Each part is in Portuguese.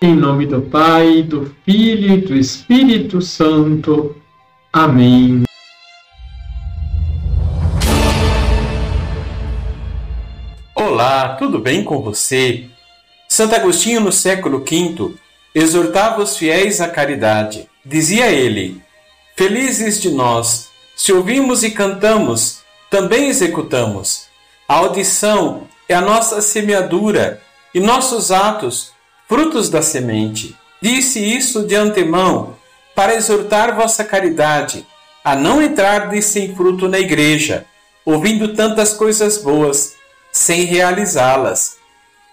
Em nome do Pai, do Filho e do Espírito Santo. Amém. Olá, tudo bem com você? Santo Agostinho, no século V, exortava os fiéis à caridade. Dizia ele: Felizes de nós, se ouvimos e cantamos, também executamos. A audição é a nossa semeadura e nossos atos, frutos da semente. Disse isso de antemão, para exortar vossa caridade, a não entrar de sem fruto na igreja, ouvindo tantas coisas boas, sem realizá-las.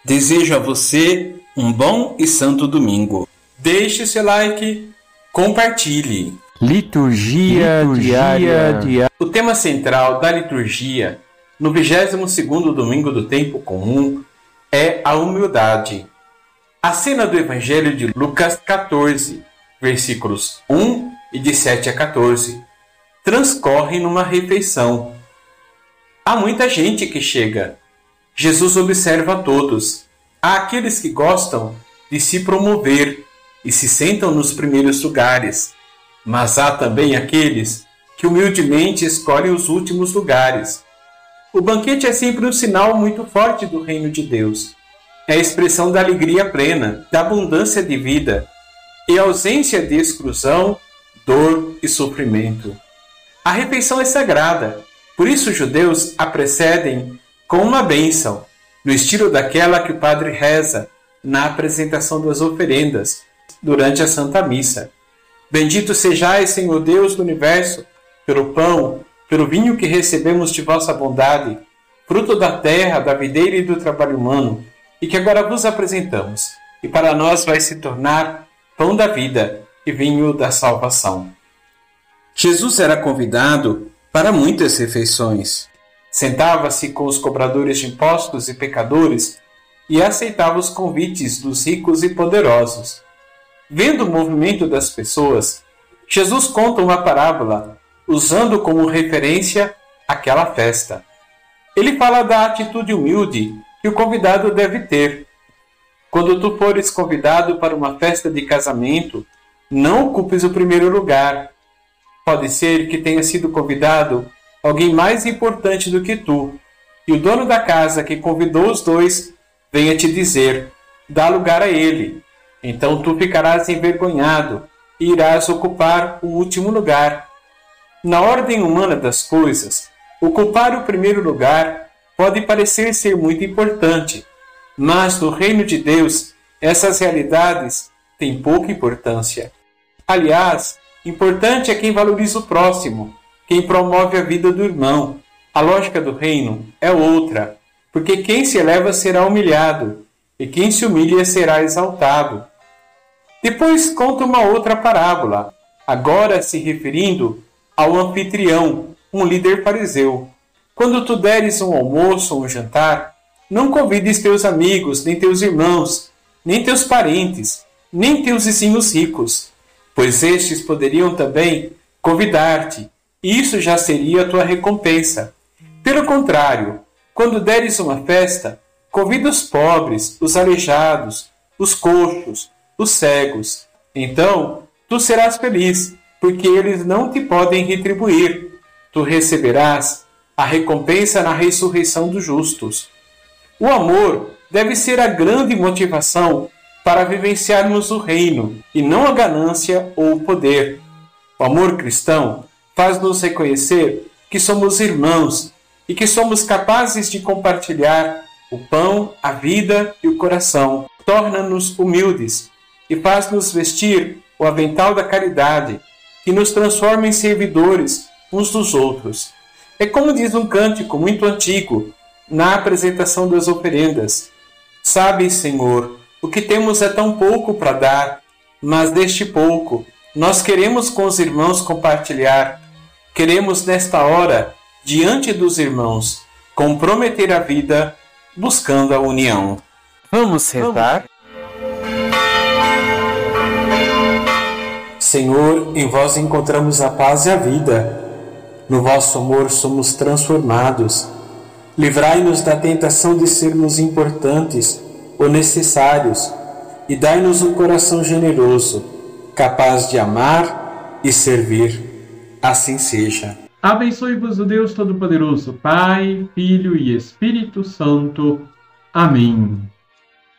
Desejo a você um bom e santo domingo. Deixe seu like, compartilhe. Liturgia, liturgia diária. diária. O tema central da liturgia, no 22º domingo do tempo comum, é a humildade. A cena do Evangelho de Lucas 14, versículos 1 e de 7 a 14, transcorre numa refeição. Há muita gente que chega. Jesus observa a todos. Há aqueles que gostam de se promover e se sentam nos primeiros lugares, mas há também aqueles que humildemente escolhem os últimos lugares. O banquete é sempre um sinal muito forte do reino de Deus. É a expressão da alegria plena, da abundância de vida e ausência de exclusão, dor e sofrimento. A refeição é sagrada, por isso os judeus a precedem com uma bênção, no estilo daquela que o padre reza na apresentação das oferendas durante a Santa Missa. Bendito sejais, Senhor Deus do universo, pelo pão, pelo vinho que recebemos de vossa bondade, fruto da terra, da videira e do trabalho humano, e que agora vos apresentamos, e para nós vai se tornar pão da vida e vinho da salvação. Jesus era convidado para muitas refeições. Sentava-se com os cobradores de impostos e pecadores e aceitava os convites dos ricos e poderosos. Vendo o movimento das pessoas, Jesus conta uma parábola, usando como referência aquela festa. Ele fala da atitude humilde que o convidado deve ter. Quando tu fores convidado para uma festa de casamento, não ocupes o primeiro lugar. Pode ser que tenha sido convidado alguém mais importante do que tu, e o dono da casa que convidou os dois venha te dizer: dá lugar a ele. Então tu ficarás envergonhado e irás ocupar o último lugar. Na ordem humana das coisas, ocupar o primeiro lugar pode parecer ser muito importante, mas no reino de Deus essas realidades têm pouca importância. Aliás, importante é quem valoriza o próximo, quem promove a vida do irmão. A lógica do reino é outra, porque quem se eleva será humilhado, e quem se humilha será exaltado. Depois conta uma outra parábola, agora se referindo ao anfitrião, um líder fariseu. Quando tu deres um almoço ou um jantar, não convides teus amigos, nem teus irmãos, nem teus parentes, nem teus vizinhos ricos, pois estes poderiam também convidar-te, e isso já seria a tua recompensa. Pelo contrário, quando deres uma festa, convida os pobres, os aleijados, os coxos, os cegos. Então tu serás feliz, porque eles não te podem retribuir. Tu receberás a recompensa na ressurreição dos justos. O amor deve ser a grande motivação para vivenciarmos o reino e não a ganância ou o poder. O amor cristão faz-nos reconhecer que somos irmãos e que somos capazes de compartilhar o pão, a vida e o coração. Torna-nos humildes e faz-nos vestir o avental da caridade, que nos transforma em servidores uns dos outros. É como diz um cântico muito antigo na apresentação das oferendas: Sabes, Senhor, o que temos é tão pouco para dar, mas deste pouco nós queremos com os irmãos compartilhar. Queremos nesta hora, diante dos irmãos, comprometer a vida buscando a união. Vamos rezar? Senhor, em vós encontramos a paz e a vida. No vosso amor somos transformados. Livrai-nos da tentação de sermos importantes ou necessários, e dai-nos um coração generoso, capaz de amar e servir. Assim seja. Abençoe-vos o Deus Todo-Poderoso, Pai, Filho e Espírito Santo. Amém.